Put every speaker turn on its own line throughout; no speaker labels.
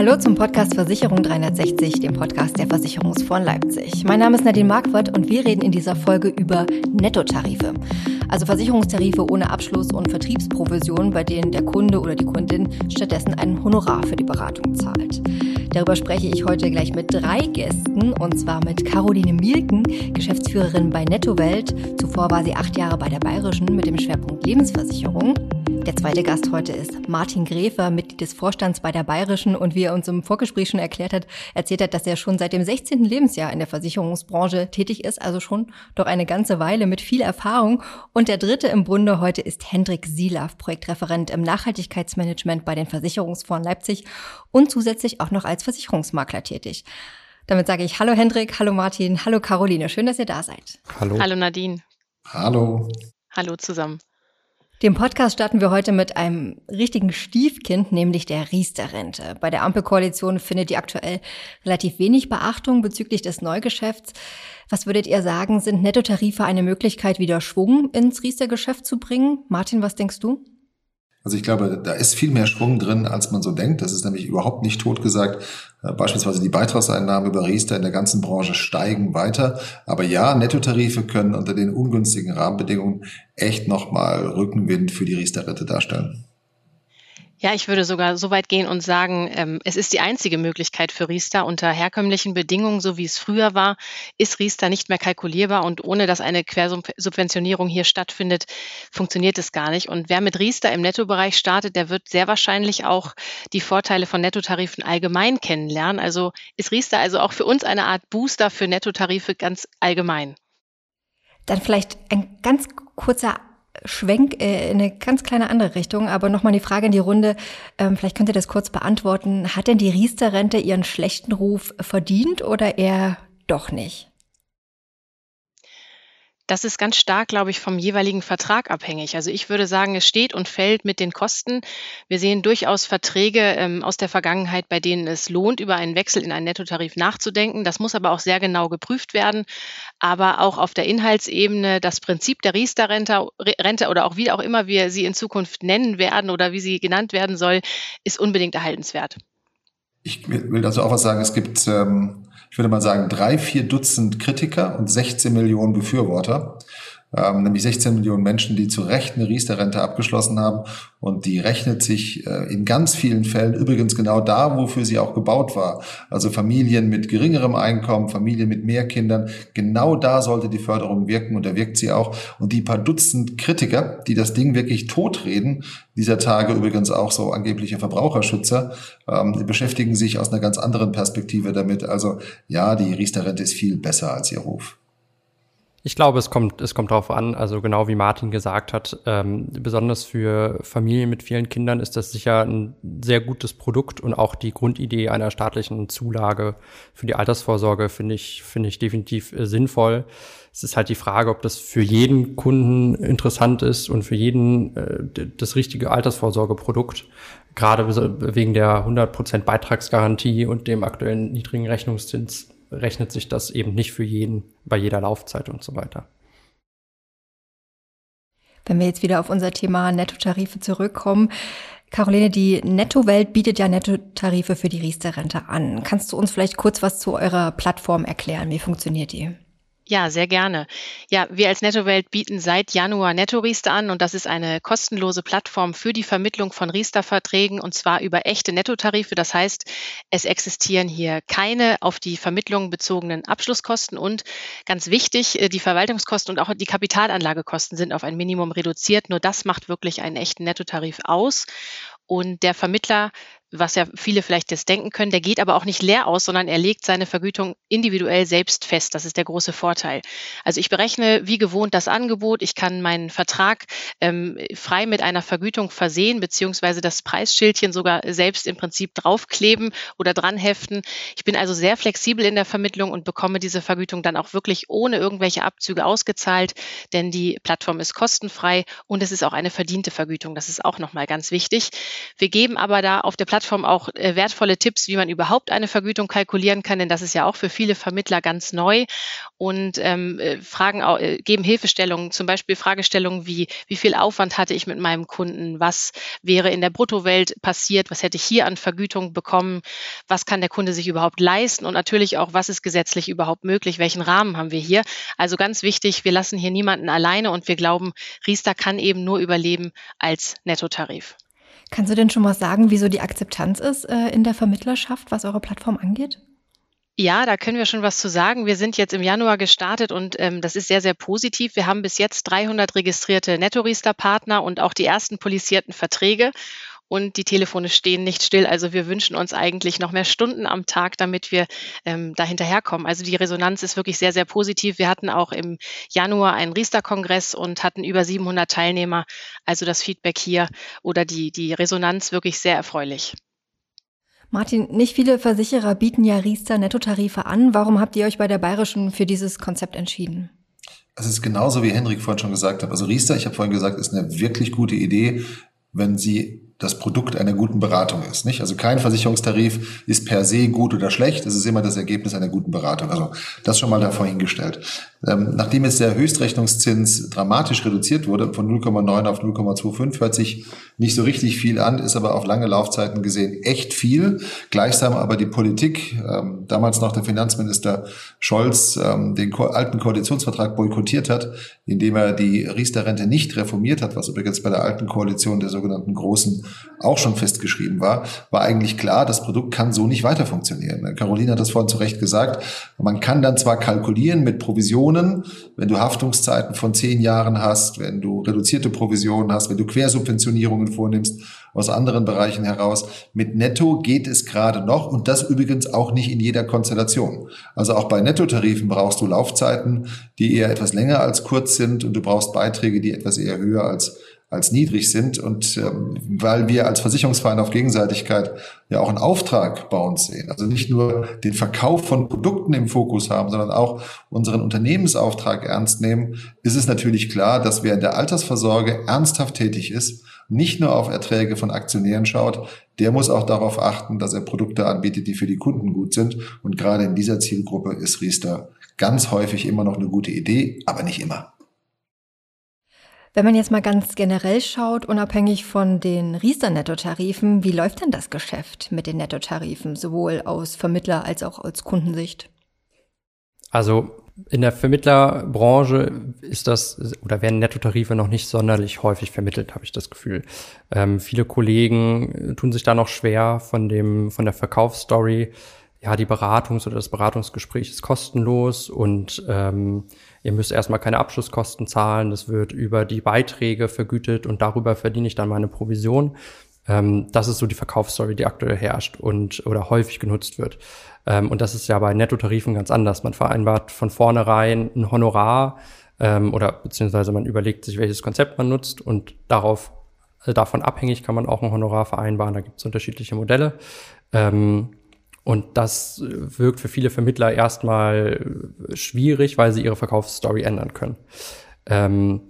Hallo zum Podcast Versicherung 360, dem Podcast der Versicherungsfonds Leipzig. Mein Name ist Nadine Marquardt und wir reden in dieser Folge über Nettotarife. Also Versicherungstarife ohne Abschluss und Vertriebsprovision, bei denen der Kunde oder die Kundin stattdessen ein Honorar für die Beratung zahlt. Darüber spreche ich heute gleich mit drei Gästen und zwar mit Caroline Mielken, Geschäftsführerin bei Nettowelt. Zuvor war sie acht Jahre bei der Bayerischen mit dem Schwerpunkt Lebensversicherung. Der zweite Gast heute ist Martin Gräfer, Mitglied des Vorstands bei der Bayerischen und wie er uns im Vorgespräch schon erklärt hat, erzählt hat, dass er schon seit dem 16. Lebensjahr in der Versicherungsbranche tätig ist, also schon doch eine ganze Weile mit viel Erfahrung. Und der dritte im Bunde heute ist Hendrik Sielaff, Projektreferent im Nachhaltigkeitsmanagement bei den Versicherungsfonds Leipzig und zusätzlich auch noch als Versicherungsmakler tätig. Damit sage ich Hallo Hendrik, hallo Martin, hallo Caroline, schön, dass ihr da seid.
Hallo. Hallo Nadine.
Hallo.
Hallo zusammen.
Den Podcast starten wir heute mit einem richtigen Stiefkind, nämlich der Riester-Rente. Bei der Ampelkoalition findet die aktuell relativ wenig Beachtung bezüglich des Neugeschäfts. Was würdet ihr sagen, sind Nettotarife eine Möglichkeit, wieder Schwung ins Riester-Geschäft zu bringen? Martin, was denkst du?
Also ich glaube, da ist viel mehr Schwung drin, als man so denkt. Das ist nämlich überhaupt nicht totgesagt. Äh, beispielsweise die Beitragseinnahmen über Riester in der ganzen Branche steigen weiter. Aber ja, Nettotarife können unter den ungünstigen Rahmenbedingungen echt nochmal Rückenwind für die Riester-Rente darstellen.
Ja, ich würde sogar so weit gehen und sagen, ähm, es ist die einzige Möglichkeit für Riester. Unter herkömmlichen Bedingungen, so wie es früher war, ist Riester nicht mehr kalkulierbar und ohne dass eine Quersubventionierung hier stattfindet, funktioniert es gar nicht. Und wer mit Riester im Nettobereich startet, der wird sehr wahrscheinlich auch die Vorteile von Nettotarifen allgemein kennenlernen. Also ist Riester also auch für uns eine Art Booster für Nettotarife ganz allgemein.
Dann vielleicht ein ganz kurzer Schwenk äh, in eine ganz kleine andere Richtung, aber nochmal die Frage in die Runde, ähm, vielleicht könnt ihr das kurz beantworten. Hat denn die Riester-Rente ihren schlechten Ruf verdient oder eher doch nicht?
Das ist ganz stark, glaube ich, vom jeweiligen Vertrag abhängig. Also ich würde sagen, es steht und fällt mit den Kosten. Wir sehen durchaus Verträge ähm, aus der Vergangenheit, bei denen es lohnt, über einen Wechsel in einen Nettotarif nachzudenken. Das muss aber auch sehr genau geprüft werden. Aber auch auf der Inhaltsebene, das Prinzip der Riester-Rente Rente oder auch wie auch immer wir sie in Zukunft nennen werden oder wie sie genannt werden soll, ist unbedingt erhaltenswert.
Ich will dazu auch was sagen. Es gibt ähm, ich würde mal sagen, drei, vier Dutzend Kritiker und 16 Millionen Befürworter. Ähm, nämlich 16 Millionen Menschen, die zu Recht eine Riester-Rente abgeschlossen haben. Und die rechnet sich äh, in ganz vielen Fällen übrigens genau da, wofür sie auch gebaut war. Also Familien mit geringerem Einkommen, Familien mit mehr Kindern. Genau da sollte die Förderung wirken und da wirkt sie auch. Und die paar Dutzend Kritiker, die das Ding wirklich totreden, dieser Tage übrigens auch so angebliche Verbraucherschützer, ähm, beschäftigen sich aus einer ganz anderen Perspektive damit. Also ja, die Riester-Rente ist viel besser als ihr Ruf.
Ich glaube, es kommt, es kommt darauf an, also genau wie Martin gesagt hat, ähm, besonders für Familien mit vielen Kindern ist das sicher ein sehr gutes Produkt und auch die Grundidee einer staatlichen Zulage für die Altersvorsorge finde ich, finde ich definitiv äh, sinnvoll. Es ist halt die Frage, ob das für jeden Kunden interessant ist und für jeden äh, das richtige Altersvorsorgeprodukt. Gerade wegen der 100% Beitragsgarantie und dem aktuellen niedrigen Rechnungszins rechnet sich das eben nicht für jeden bei jeder Laufzeit und so weiter.
Wenn wir jetzt wieder auf unser Thema Nettotarife zurückkommen, Caroline, die Nettowelt bietet ja Nettotarife für die Riester-Rente an. Kannst du uns vielleicht kurz was zu eurer Plattform erklären? Wie funktioniert die?
Ja, sehr gerne. Ja, wir als Nettowelt bieten seit Januar Netto-Riester an und das ist eine kostenlose Plattform für die Vermittlung von Riester-Verträgen und zwar über echte Nettotarife. Das heißt, es existieren hier keine auf die Vermittlung bezogenen Abschlusskosten und ganz wichtig, äh, die Verwaltungskosten und auch die Kapitalanlagekosten sind auf ein Minimum reduziert. Nur das macht wirklich einen echten Nettotarif aus. Und der Vermittler was ja viele vielleicht jetzt denken können, der geht aber auch nicht leer aus, sondern er legt seine Vergütung individuell selbst fest. Das ist der große Vorteil. Also ich berechne wie gewohnt das Angebot. Ich kann meinen Vertrag ähm, frei mit einer Vergütung versehen, beziehungsweise das Preisschildchen sogar selbst im Prinzip draufkleben oder dranheften. Ich bin also sehr flexibel in der Vermittlung und bekomme diese Vergütung dann auch wirklich ohne irgendwelche Abzüge ausgezahlt, denn die Plattform ist kostenfrei und es ist auch eine verdiente Vergütung. Das ist auch nochmal ganz wichtig. Wir geben aber da auf der Plattform Plattform auch äh, wertvolle Tipps, wie man überhaupt eine Vergütung kalkulieren kann, denn das ist ja auch für viele Vermittler ganz neu. Und ähm, äh, Fragen äh, geben Hilfestellungen, zum Beispiel Fragestellungen wie, wie viel Aufwand hatte ich mit meinem Kunden, was wäre in der Bruttowelt passiert, was hätte ich hier an Vergütung bekommen, was kann der Kunde sich überhaupt leisten? Und natürlich auch, was ist gesetzlich überhaupt möglich, welchen Rahmen haben wir hier. Also ganz wichtig, wir lassen hier niemanden alleine und wir glauben, Riester kann eben nur überleben als Nettotarif.
Kannst du denn schon mal sagen, wieso die Akzeptanz ist äh, in der Vermittlerschaft, was eure Plattform angeht?
Ja, da können wir schon was zu sagen. Wir sind jetzt im Januar gestartet und ähm, das ist sehr, sehr positiv. Wir haben bis jetzt 300 registrierte Netto-Riester-Partner und auch die ersten polisierten Verträge und die Telefone stehen nicht still. Also wir wünschen uns eigentlich noch mehr Stunden am Tag, damit wir ähm, da hinterherkommen. Also die Resonanz ist wirklich sehr, sehr positiv. Wir hatten auch im Januar einen Riester-Kongress und hatten über 700 Teilnehmer. Also das Feedback hier oder die, die Resonanz wirklich sehr erfreulich.
Martin, nicht viele Versicherer bieten ja Riester-Nettotarife an. Warum habt ihr euch bei der Bayerischen für dieses Konzept entschieden?
Es ist genauso, wie Henrik vorhin schon gesagt hat. Also Riester, ich habe vorhin gesagt, ist eine wirklich gute Idee, wenn sie das Produkt einer guten Beratung ist. Nicht? Also kein Versicherungstarif ist per se gut oder schlecht. Es ist immer das Ergebnis einer guten Beratung. Also das schon mal davor hingestellt. Ähm, nachdem jetzt der Höchstrechnungszins dramatisch reduziert wurde, von 0,9 auf 0,25, hört sich nicht so richtig viel an, ist aber auf lange Laufzeiten gesehen echt viel. Gleichsam aber die Politik, ähm, damals noch der Finanzminister Scholz, ähm, den ko alten Koalitionsvertrag boykottiert hat, indem er die Riester-Rente nicht reformiert hat, was übrigens bei der alten Koalition der sogenannten Großen auch schon festgeschrieben war, war eigentlich klar, das Produkt kann so nicht weiter funktionieren. Caroline hat das vorhin zu Recht gesagt. Man kann dann zwar kalkulieren mit Provisionen, wenn du Haftungszeiten von zehn Jahren hast, wenn du reduzierte Provisionen hast, wenn du Quersubventionierungen vornimmst aus anderen Bereichen heraus. Mit Netto geht es gerade noch und das übrigens auch nicht in jeder Konstellation. Also auch bei Nettotarifen brauchst du Laufzeiten, die eher etwas länger als kurz sind und du brauchst Beiträge, die etwas eher höher als als niedrig sind. Und ähm, weil wir als Versicherungsverein auf Gegenseitigkeit ja auch einen Auftrag bei uns sehen, also nicht nur den Verkauf von Produkten im Fokus haben, sondern auch unseren Unternehmensauftrag ernst nehmen, ist es natürlich klar, dass wer in der Altersvorsorge ernsthaft tätig ist, nicht nur auf Erträge von Aktionären schaut, der muss auch darauf achten, dass er Produkte anbietet, die für die Kunden gut sind. Und gerade in dieser Zielgruppe ist Riester ganz häufig immer noch eine gute Idee, aber nicht immer.
Wenn man jetzt mal ganz generell schaut, unabhängig von den Riester-Nettotarifen, wie läuft denn das Geschäft mit den Nettotarifen, sowohl aus Vermittler- als auch aus Kundensicht?
Also in der Vermittlerbranche ist das oder werden Nettotarife noch nicht sonderlich häufig vermittelt, habe ich das Gefühl. Ähm, viele Kollegen tun sich da noch schwer von dem von der Verkaufsstory. Ja, die Beratungs- oder das Beratungsgespräch ist kostenlos und ähm, ihr müsst erstmal keine Abschlusskosten zahlen. Das wird über die Beiträge vergütet und darüber verdiene ich dann meine Provision. Ähm, das ist so die Verkaufsstory, die aktuell herrscht und oder häufig genutzt wird. Ähm, und das ist ja bei Nettotarifen ganz anders. Man vereinbart von vornherein ein Honorar ähm, oder beziehungsweise man überlegt sich, welches Konzept man nutzt und darauf also davon abhängig kann man auch ein Honorar vereinbaren. Da gibt es unterschiedliche Modelle. Ähm, und das wirkt für viele Vermittler erstmal schwierig, weil sie ihre Verkaufsstory ändern können. Ähm,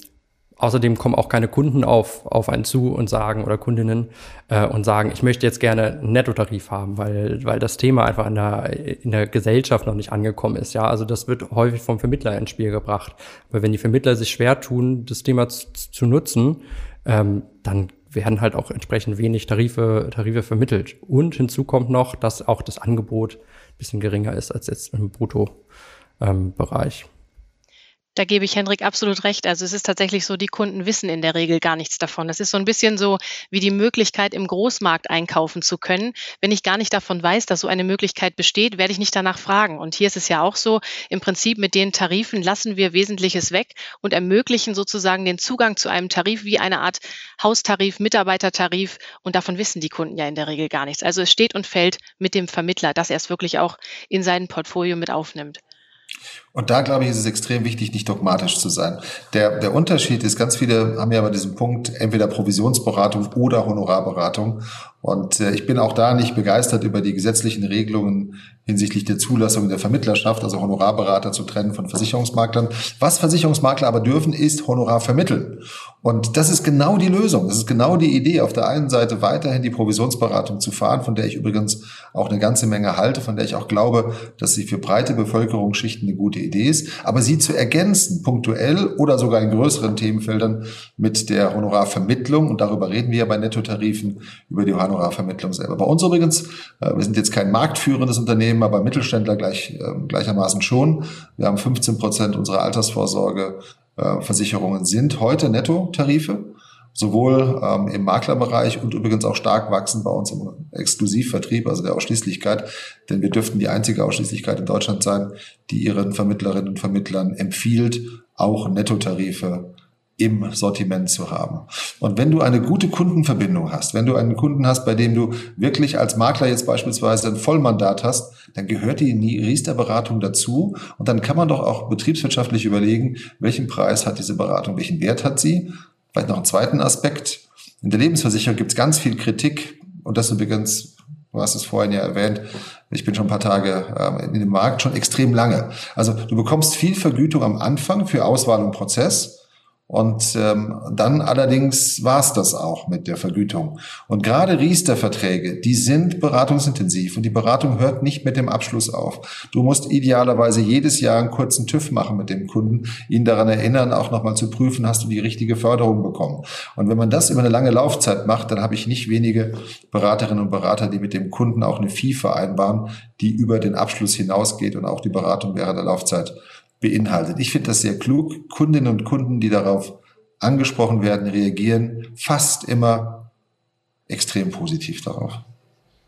Außerdem kommen auch keine Kunden auf, auf einen zu und sagen, oder Kundinnen, äh, und sagen, ich möchte jetzt gerne einen Nettotarif haben, weil, weil das Thema einfach in der, in der Gesellschaft noch nicht angekommen ist. Ja, also das wird häufig vom Vermittler ins Spiel gebracht. Aber wenn die Vermittler sich schwer tun, das Thema zu, zu nutzen, ähm, dann werden halt auch entsprechend wenig Tarife, Tarife vermittelt. Und hinzu kommt noch, dass auch das Angebot ein bisschen geringer ist als jetzt im Brutto-Bereich. Ähm,
da gebe ich Hendrik absolut recht. Also es ist tatsächlich so, die Kunden wissen in der Regel gar nichts davon. Das ist so ein bisschen so wie die Möglichkeit, im Großmarkt einkaufen zu können. Wenn ich gar nicht davon weiß, dass so eine Möglichkeit besteht, werde ich nicht danach fragen. Und hier ist es ja auch so, im Prinzip mit den Tarifen lassen wir Wesentliches weg und ermöglichen sozusagen den Zugang zu einem Tarif wie eine Art Haustarif, Mitarbeitertarif. Und davon wissen die Kunden ja in der Regel gar nichts. Also es steht und fällt mit dem Vermittler, dass er es wirklich auch in sein Portfolio mit aufnimmt.
Und da, glaube ich, ist es extrem wichtig, nicht dogmatisch zu sein. Der, der Unterschied ist, ganz viele haben ja bei diesem Punkt entweder Provisionsberatung oder Honorarberatung. Und äh, ich bin auch da nicht begeistert über die gesetzlichen Regelungen, hinsichtlich der Zulassung der Vermittlerschaft, also Honorarberater zu trennen von Versicherungsmaklern. Was Versicherungsmakler aber dürfen, ist Honorar vermitteln. Und das ist genau die Lösung. Das ist genau die Idee, auf der einen Seite weiterhin die Provisionsberatung zu fahren, von der ich übrigens auch eine ganze Menge halte, von der ich auch glaube, dass sie für breite Bevölkerungsschichten eine gute Idee ist, aber sie zu ergänzen, punktuell oder sogar in größeren Themenfeldern mit der Honorarvermittlung. Und darüber reden wir ja bei Nettotarifen, über die Honorarvermittlung selber. Bei uns übrigens, äh, wir sind jetzt kein marktführendes Unternehmen, aber Mittelständler gleich, ähm, gleichermaßen schon. Wir haben 15 Prozent unserer Altersvorsorge äh, sind heute Nettotarife, sowohl ähm, im Maklerbereich und übrigens auch stark wachsen bei uns im Exklusivvertrieb, also der Ausschließlichkeit, denn wir dürften die einzige Ausschließlichkeit in Deutschland sein, die ihren Vermittlerinnen und Vermittlern empfiehlt, auch Nettotarife im Sortiment zu haben. Und wenn du eine gute Kundenverbindung hast, wenn du einen Kunden hast, bei dem du wirklich als Makler jetzt beispielsweise ein Vollmandat hast, dann gehört die Riester-Beratung dazu und dann kann man doch auch betriebswirtschaftlich überlegen, welchen Preis hat diese Beratung, welchen Wert hat sie. Vielleicht noch einen zweiten Aspekt. In der Lebensversicherung gibt es ganz viel Kritik und das übrigens Du hast es vorhin ja erwähnt, ich bin schon ein paar Tage ähm, in dem Markt, schon extrem lange. Also du bekommst viel Vergütung am Anfang für Auswahl und Prozess. Und ähm, dann allerdings war es das auch mit der Vergütung. Und gerade Riester-Verträge, die sind beratungsintensiv und die Beratung hört nicht mit dem Abschluss auf. Du musst idealerweise jedes Jahr einen kurzen TÜV machen mit dem Kunden, ihn daran erinnern, auch nochmal zu prüfen, hast du die richtige Förderung bekommen. Und wenn man das über eine lange Laufzeit macht, dann habe ich nicht wenige Beraterinnen und Berater, die mit dem Kunden auch eine Fee vereinbaren, die über den Abschluss hinausgeht und auch die Beratung während der Laufzeit beinhaltet. Ich finde das sehr klug. Kundinnen und Kunden, die darauf angesprochen werden, reagieren fast immer extrem positiv darauf.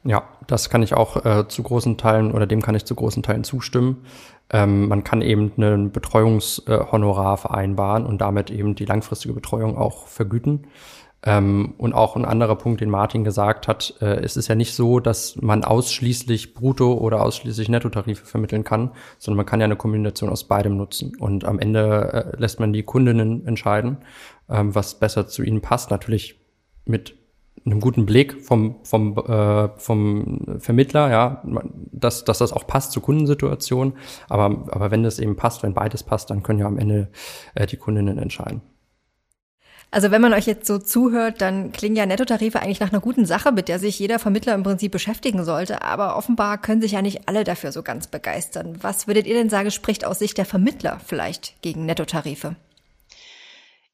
Ja, das kann ich auch äh, zu großen Teilen oder dem kann ich zu großen Teilen zustimmen. Ähm, man kann eben einen Betreuungshonorar vereinbaren und damit eben die langfristige Betreuung auch vergüten. Ähm, und auch ein anderer Punkt, den Martin gesagt hat, äh, es ist ja nicht so, dass man ausschließlich Brutto- oder ausschließlich Nettotarife vermitteln kann, sondern man kann ja eine Kombination aus beidem nutzen. Und am Ende äh, lässt man die Kundinnen entscheiden, ähm, was besser zu ihnen passt. Natürlich mit einem guten Blick vom, vom, äh, vom Vermittler, ja, dass, dass das auch passt zur Kundensituation. Aber, aber wenn das eben passt, wenn beides passt, dann können ja am Ende äh, die Kundinnen entscheiden.
Also wenn man euch jetzt so zuhört, dann klingen ja Nettotarife eigentlich nach einer guten Sache, mit der sich jeder Vermittler im Prinzip beschäftigen sollte. Aber offenbar können sich ja nicht alle dafür so ganz begeistern. Was würdet ihr denn sagen, spricht aus Sicht der Vermittler vielleicht gegen Nettotarife?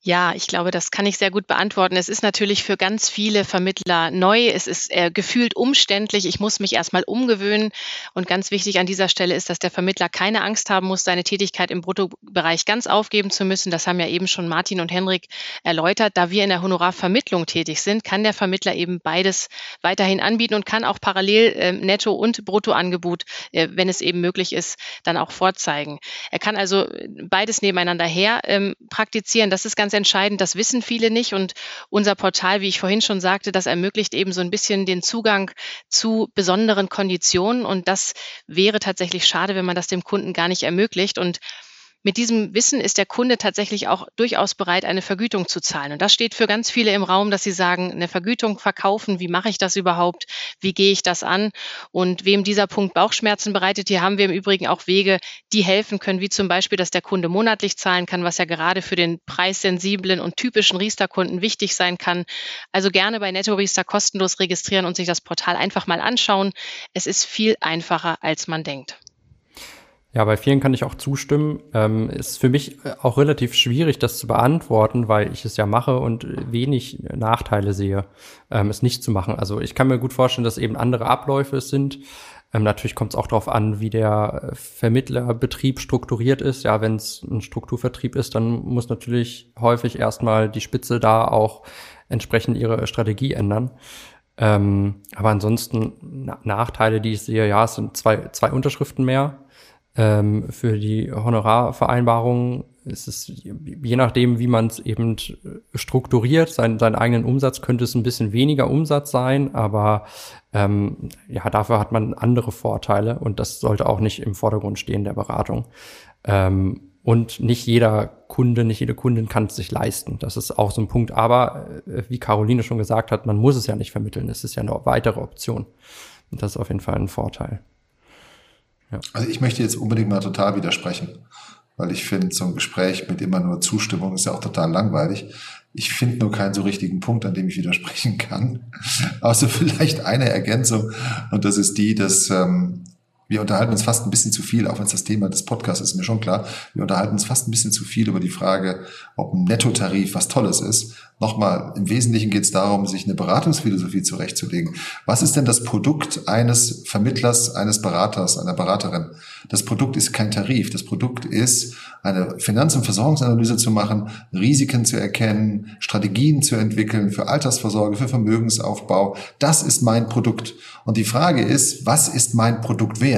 Ja, ich glaube, das kann ich sehr gut beantworten. Es ist natürlich für ganz viele Vermittler neu. Es ist äh, gefühlt umständlich. Ich muss mich erstmal umgewöhnen. Und ganz wichtig an dieser Stelle ist, dass der Vermittler keine Angst haben muss, seine Tätigkeit im Bruttobereich ganz aufgeben zu müssen. Das haben ja eben schon Martin und Henrik erläutert. Da wir in der Honorarvermittlung tätig sind, kann der Vermittler eben beides weiterhin anbieten und kann auch parallel äh, Netto- und Bruttoangebot, äh, wenn es eben möglich ist, dann auch vorzeigen. Er kann also beides nebeneinander her ähm, praktizieren. Das ist ganz ganz entscheidend. Das wissen viele nicht. Und unser Portal, wie ich vorhin schon sagte, das ermöglicht eben so ein bisschen den Zugang zu besonderen Konditionen. Und das wäre tatsächlich schade, wenn man das dem Kunden gar nicht ermöglicht. Und mit diesem Wissen ist der Kunde tatsächlich auch durchaus bereit, eine Vergütung zu zahlen. Und das steht für ganz viele im Raum, dass sie sagen, eine Vergütung verkaufen, wie mache ich das überhaupt, wie gehe ich das an? Und wem dieser Punkt Bauchschmerzen bereitet, hier haben wir im Übrigen auch Wege, die helfen können, wie zum Beispiel, dass der Kunde monatlich zahlen kann, was ja gerade für den preissensiblen und typischen Riester-Kunden wichtig sein kann. Also gerne bei Netto Riester kostenlos registrieren und sich das Portal einfach mal anschauen. Es ist viel einfacher, als man denkt.
Ja, bei vielen kann ich auch zustimmen. Ähm, ist für mich äh, auch relativ schwierig, das zu beantworten, weil ich es ja mache und wenig Nachteile sehe, ähm, es nicht zu machen. Also ich kann mir gut vorstellen, dass eben andere Abläufe sind. Ähm, natürlich kommt es auch darauf an, wie der Vermittlerbetrieb strukturiert ist. Ja, wenn es ein Strukturvertrieb ist, dann muss natürlich häufig erstmal die Spitze da auch entsprechend ihre Strategie ändern. Ähm, aber ansonsten Na Nachteile, die ich sehe, ja, es sind zwei, zwei Unterschriften mehr ähm, für die Honorarvereinbarung ist es, je nachdem, wie man es eben strukturiert, sein, seinen eigenen Umsatz, könnte es ein bisschen weniger Umsatz sein, aber ähm, ja, dafür hat man andere Vorteile und das sollte auch nicht im Vordergrund stehen der Beratung. Ähm, und nicht jeder Kunde, nicht jede Kundin kann es sich leisten. Das ist auch so ein Punkt. Aber äh, wie Caroline schon gesagt hat, man muss es ja nicht vermitteln. Es ist ja eine weitere Option. Und das ist auf jeden Fall ein Vorteil.
Also ich möchte jetzt unbedingt mal total widersprechen, weil ich finde, so ein Gespräch mit immer nur Zustimmung ist ja auch total langweilig. Ich finde nur keinen so richtigen Punkt, an dem ich widersprechen kann. Außer vielleicht eine Ergänzung. Und das ist die, dass ähm, wir unterhalten uns fast ein bisschen zu viel, auch wenn es das Thema des Podcasts ist, mir schon klar. Wir unterhalten uns fast ein bisschen zu viel über die Frage, ob ein Nettotarif was Tolles ist. Nochmal, im Wesentlichen geht es darum, sich eine Beratungsphilosophie zurechtzulegen. Was ist denn das Produkt eines Vermittlers, eines Beraters, einer Beraterin? Das Produkt ist kein Tarif. Das Produkt ist, eine Finanz- und Versorgungsanalyse zu machen, Risiken zu erkennen, Strategien zu entwickeln für Altersvorsorge, für Vermögensaufbau. Das ist mein Produkt. Und die Frage ist, was ist mein Produkt wert?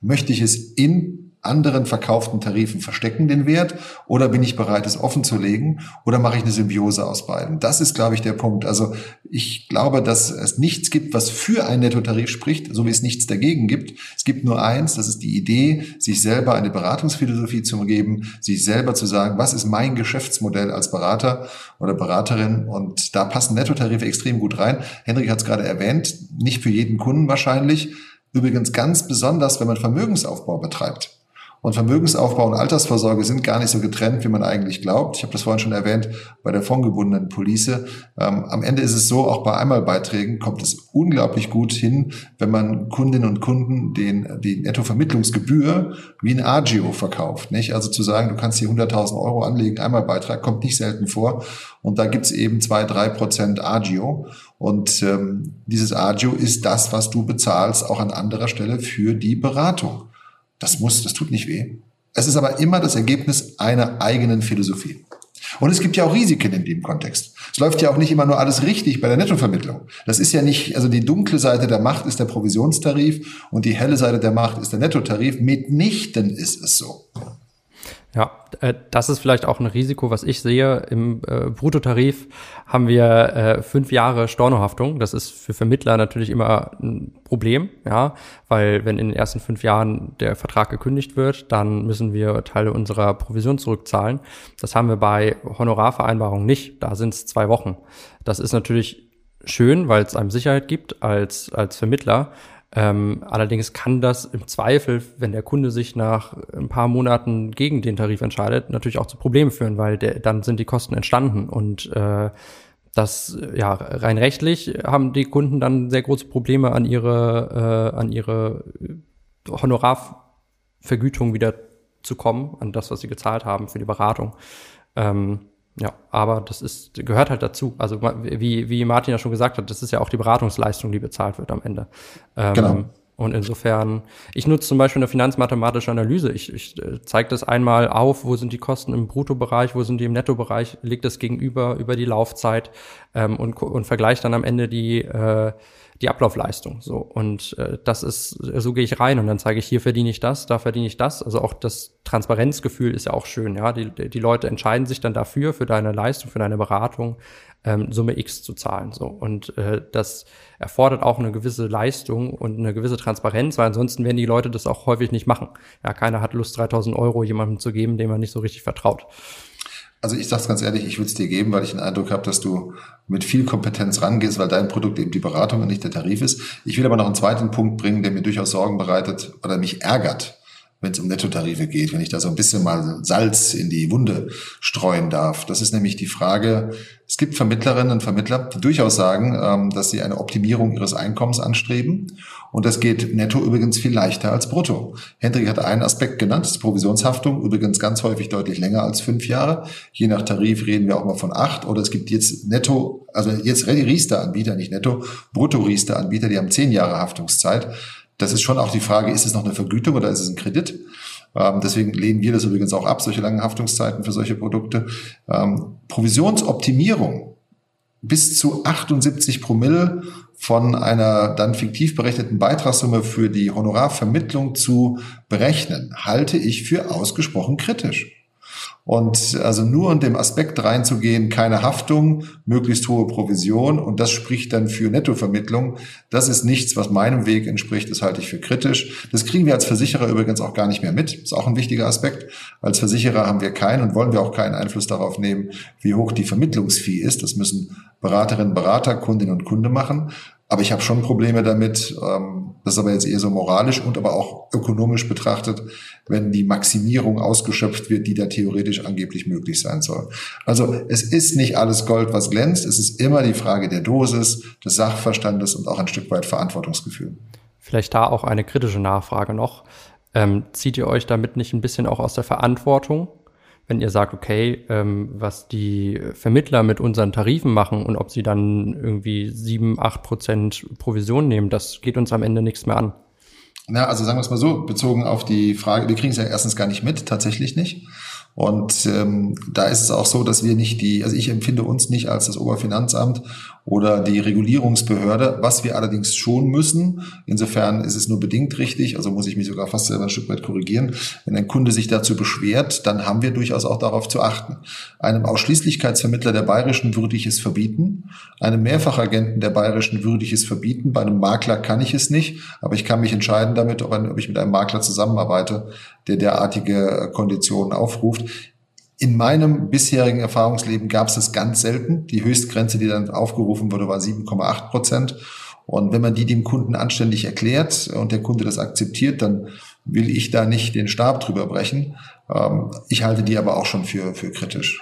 Möchte ich es in anderen verkauften Tarifen verstecken den Wert oder bin ich bereit, es offen zu legen oder mache ich eine Symbiose aus beiden? Das ist, glaube ich, der Punkt. Also ich glaube, dass es nichts gibt, was für einen Nettotarif spricht, so wie es nichts dagegen gibt. Es gibt nur eins, das ist die Idee, sich selber eine Beratungsphilosophie zu geben, sich selber zu sagen, was ist mein Geschäftsmodell als Berater oder Beraterin und da passen Nettotarife extrem gut rein. Henrik hat es gerade erwähnt, nicht für jeden Kunden wahrscheinlich. Übrigens ganz besonders, wenn man Vermögensaufbau betreibt. Und Vermögensaufbau und Altersvorsorge sind gar nicht so getrennt, wie man eigentlich glaubt. Ich habe das vorhin schon erwähnt bei der fondgebundenen Police. Ähm, am Ende ist es so, auch bei Einmalbeiträgen kommt es unglaublich gut hin, wenn man Kundinnen und Kunden den, die Nettovermittlungsgebühr wie ein Agio verkauft. Nicht? Also zu sagen, du kannst hier 100.000 Euro anlegen, Einmalbeitrag, kommt nicht selten vor. Und da gibt's eben zwei, drei Prozent Agio. Und ähm, dieses Agio ist das, was du bezahlst, auch an anderer Stelle für die Beratung. Das muss, das tut nicht weh. Es ist aber immer das Ergebnis einer eigenen Philosophie. Und es gibt ja auch Risiken in dem Kontext. Es läuft ja auch nicht immer nur alles richtig bei der Nettovermittlung. Das ist ja nicht, also die dunkle Seite der Macht ist der Provisionstarif und die helle Seite der Macht ist der Nettotarif. Mitnichten ist es so.
Ja, äh, das ist vielleicht auch ein Risiko, was ich sehe. Im äh, Bruttotarif haben wir äh, fünf Jahre Stornohaftung. Das ist für Vermittler natürlich immer ein Problem, ja, weil wenn in den ersten fünf Jahren der Vertrag gekündigt wird, dann müssen wir Teile unserer Provision zurückzahlen. Das haben wir bei Honorarvereinbarungen nicht. Da sind es zwei Wochen. Das ist natürlich schön, weil es einem Sicherheit gibt als, als Vermittler. Ähm, allerdings kann das im Zweifel, wenn der Kunde sich nach ein paar Monaten gegen den Tarif entscheidet, natürlich auch zu Problemen führen, weil der, dann sind die Kosten entstanden und äh, das ja rein rechtlich haben die Kunden dann sehr große Probleme an ihre äh, an ihre Honorarvergütung wieder zu kommen, an das, was sie gezahlt haben für die Beratung. Ähm, ja, aber das ist, gehört halt dazu. Also wie, wie Martin ja schon gesagt hat, das ist ja auch die Beratungsleistung, die bezahlt wird am Ende. Ähm, genau. Und insofern, ich nutze zum Beispiel eine finanzmathematische Analyse. Ich, ich äh, zeige das einmal auf, wo sind die Kosten im Bruttobereich, wo sind die im Nettobereich, lege das gegenüber über die Laufzeit ähm, und, und vergleiche dann am Ende die, äh, die Ablaufleistung. So und äh, das ist, so gehe ich rein und dann zeige ich, hier verdiene ich das, da verdiene ich das. Also auch das Transparenzgefühl ist ja auch schön. Ja, die, die Leute entscheiden sich dann dafür für deine Leistung, für deine Beratung ähm, Summe X zu zahlen. So und äh, das erfordert auch eine gewisse Leistung und eine gewisse Transparenz, weil ansonsten werden die Leute das auch häufig nicht machen. Ja, keiner hat Lust, 3000 Euro jemandem zu geben, dem man nicht so richtig vertraut.
Also ich sag's ganz ehrlich, ich würde es dir geben, weil ich den Eindruck habe, dass du mit viel Kompetenz rangehst, weil dein Produkt eben die Beratung und nicht der Tarif ist. Ich will aber noch einen zweiten Punkt bringen, der mir durchaus Sorgen bereitet oder mich ärgert, wenn es um Nettotarife geht, wenn ich da so ein bisschen mal Salz in die Wunde streuen darf. Das ist nämlich die Frage, es gibt Vermittlerinnen und Vermittler, die durchaus sagen, ähm, dass sie eine Optimierung ihres Einkommens anstreben. Und das geht netto übrigens viel leichter als brutto. Hendrik hat einen Aspekt genannt, das ist Provisionshaftung, übrigens ganz häufig deutlich länger als fünf Jahre. Je nach Tarif reden wir auch mal von acht. Oder es gibt jetzt netto, also jetzt Riester-Anbieter, nicht netto, Brutto-Riester-Anbieter, die haben zehn Jahre Haftungszeit. Das ist schon auch die Frage, ist es noch eine Vergütung oder ist es ein Kredit? Ähm, deswegen lehnen wir das übrigens auch ab, solche langen Haftungszeiten für solche Produkte. Ähm, Provisionsoptimierung bis zu 78 Promille von einer dann fiktiv berechneten Beitragssumme für die Honorarvermittlung zu berechnen, halte ich für ausgesprochen kritisch. Und also nur in dem Aspekt reinzugehen, keine Haftung, möglichst hohe Provision und das spricht dann für Nettovermittlung, das ist nichts, was meinem Weg entspricht, das halte ich für kritisch. Das kriegen wir als Versicherer übrigens auch gar nicht mehr mit, ist auch ein wichtiger Aspekt. Als Versicherer haben wir keinen und wollen wir auch keinen Einfluss darauf nehmen, wie hoch die Vermittlungsfee ist. Das müssen Beraterinnen, Berater, Kundinnen und Kunde machen. Aber ich habe schon Probleme damit, ähm, das ist aber jetzt eher so moralisch und aber auch ökonomisch betrachtet, wenn die Maximierung ausgeschöpft wird, die da theoretisch angeblich möglich sein soll. Also es ist nicht alles Gold, was glänzt. Es ist immer die Frage der Dosis, des Sachverstandes und auch ein Stück weit Verantwortungsgefühl.
Vielleicht da auch eine kritische Nachfrage noch. Ähm, zieht ihr euch damit nicht ein bisschen auch aus der Verantwortung? Wenn ihr sagt, okay, ähm, was die Vermittler mit unseren Tarifen machen und ob sie dann irgendwie sieben, acht Prozent Provision nehmen, das geht uns am Ende nichts mehr an.
Na, also sagen wir es mal so, bezogen auf die Frage, wir kriegen es ja erstens gar nicht mit, tatsächlich nicht. Und ähm, da ist es auch so, dass wir nicht die, also ich empfinde uns nicht als das Oberfinanzamt oder die Regulierungsbehörde, was wir allerdings schon müssen. Insofern ist es nur bedingt richtig, also muss ich mich sogar fast selber ein Stück weit korrigieren. Wenn ein Kunde sich dazu beschwert, dann haben wir durchaus auch darauf zu achten. Einem Ausschließlichkeitsvermittler der Bayerischen würde ich es verbieten, einem Mehrfachagenten der Bayerischen würde ich es verbieten, bei einem Makler kann ich es nicht, aber ich kann mich entscheiden damit, ob ich mit einem Makler zusammenarbeite, der derartige Konditionen aufruft. In meinem bisherigen Erfahrungsleben gab es das ganz selten. Die Höchstgrenze, die dann aufgerufen wurde, war 7,8 Prozent. Und wenn man die dem Kunden anständig erklärt und der Kunde das akzeptiert, dann will ich da nicht den Stab drüber brechen. Ähm, ich halte die aber auch schon für, für kritisch.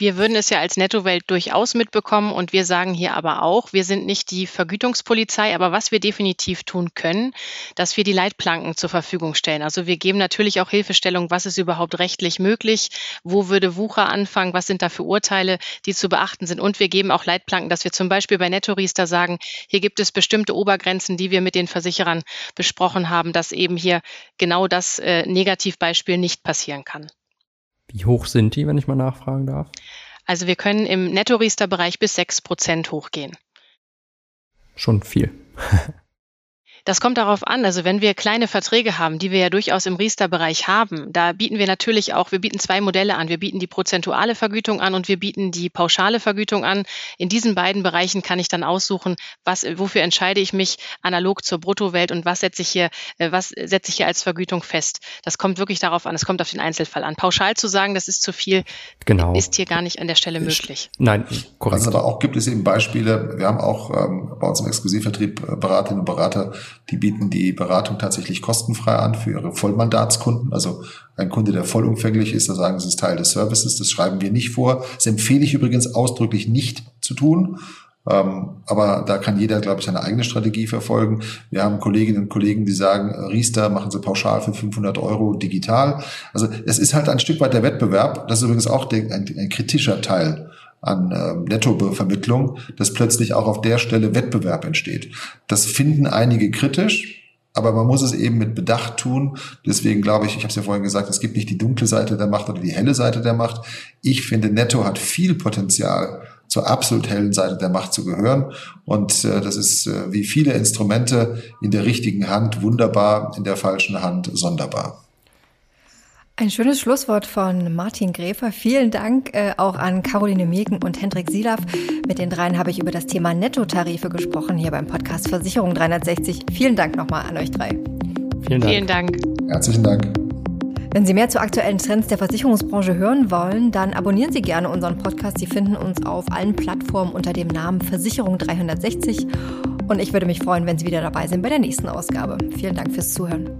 Wir würden es ja als Nettowelt durchaus mitbekommen und wir sagen hier aber auch, wir sind nicht die Vergütungspolizei, aber was wir definitiv tun können, dass wir die Leitplanken zur Verfügung stellen. Also wir geben natürlich auch Hilfestellung, was ist überhaupt rechtlich möglich, wo würde Wucher anfangen, was sind da für Urteile, die zu beachten sind. Und wir geben auch Leitplanken, dass wir zum Beispiel bei Nettoriester sagen, hier gibt es bestimmte Obergrenzen, die wir mit den Versicherern besprochen haben, dass eben hier genau das äh, Negativbeispiel nicht passieren kann.
Wie hoch sind die, wenn ich mal nachfragen darf?
Also wir können im Netto-Riester-Bereich bis 6 Prozent hochgehen.
Schon viel.
Das kommt darauf an. Also wenn wir kleine Verträge haben, die wir ja durchaus im Riester-Bereich haben, da bieten wir natürlich auch, wir bieten zwei Modelle an. Wir bieten die prozentuale Vergütung an und wir bieten die pauschale Vergütung an. In diesen beiden Bereichen kann ich dann aussuchen, was, wofür entscheide ich mich analog zur Bruttowelt und was setze ich hier, äh, was setze ich hier als Vergütung fest. Das kommt wirklich darauf an. Es kommt auf den Einzelfall an. Pauschal zu sagen, das ist zu viel, genau. ist hier gar nicht an der Stelle möglich.
Nein, korrekt. Was aber auch gibt es eben Beispiele. Wir haben auch ähm, bei uns im Exklusivvertrieb äh, Beraterinnen und Berater, die bieten die Beratung tatsächlich kostenfrei an für ihre Vollmandatskunden. Also ein Kunde, der vollumfänglich ist, da sagen sie, es ist Teil des Services. Das schreiben wir nicht vor. Das empfehle ich übrigens ausdrücklich nicht zu tun. Ähm, aber da kann jeder, glaube ich, seine eigene Strategie verfolgen. Wir haben Kolleginnen und Kollegen, die sagen, Riester machen sie pauschal für 500 Euro digital. Also es ist halt ein Stück weit der Wettbewerb. Das ist übrigens auch ein, ein kritischer Teil an äh, Nettovermittlung, dass plötzlich auch auf der Stelle Wettbewerb entsteht. Das finden einige kritisch. Aber man muss es eben mit Bedacht tun. Deswegen glaube ich, ich habe es ja vorhin gesagt, es gibt nicht die dunkle Seite der Macht oder die helle Seite der Macht. Ich finde, Netto hat viel Potenzial, zur absolut hellen Seite der Macht zu gehören. Und äh, das ist äh, wie viele Instrumente in der richtigen Hand wunderbar, in der falschen Hand sonderbar.
Ein schönes Schlusswort von Martin Gräfer. Vielen Dank äh, auch an Caroline Megen und Hendrik Silav. Mit den dreien habe ich über das Thema Nettotarife gesprochen hier beim Podcast Versicherung 360. Vielen Dank nochmal an euch drei.
Vielen Dank. Vielen Dank.
Herzlichen Dank.
Wenn Sie mehr zu aktuellen Trends der Versicherungsbranche hören wollen, dann abonnieren Sie gerne unseren Podcast. Sie finden uns auf allen Plattformen unter dem Namen Versicherung 360. Und ich würde mich freuen, wenn Sie wieder dabei sind bei der nächsten Ausgabe. Vielen Dank fürs Zuhören.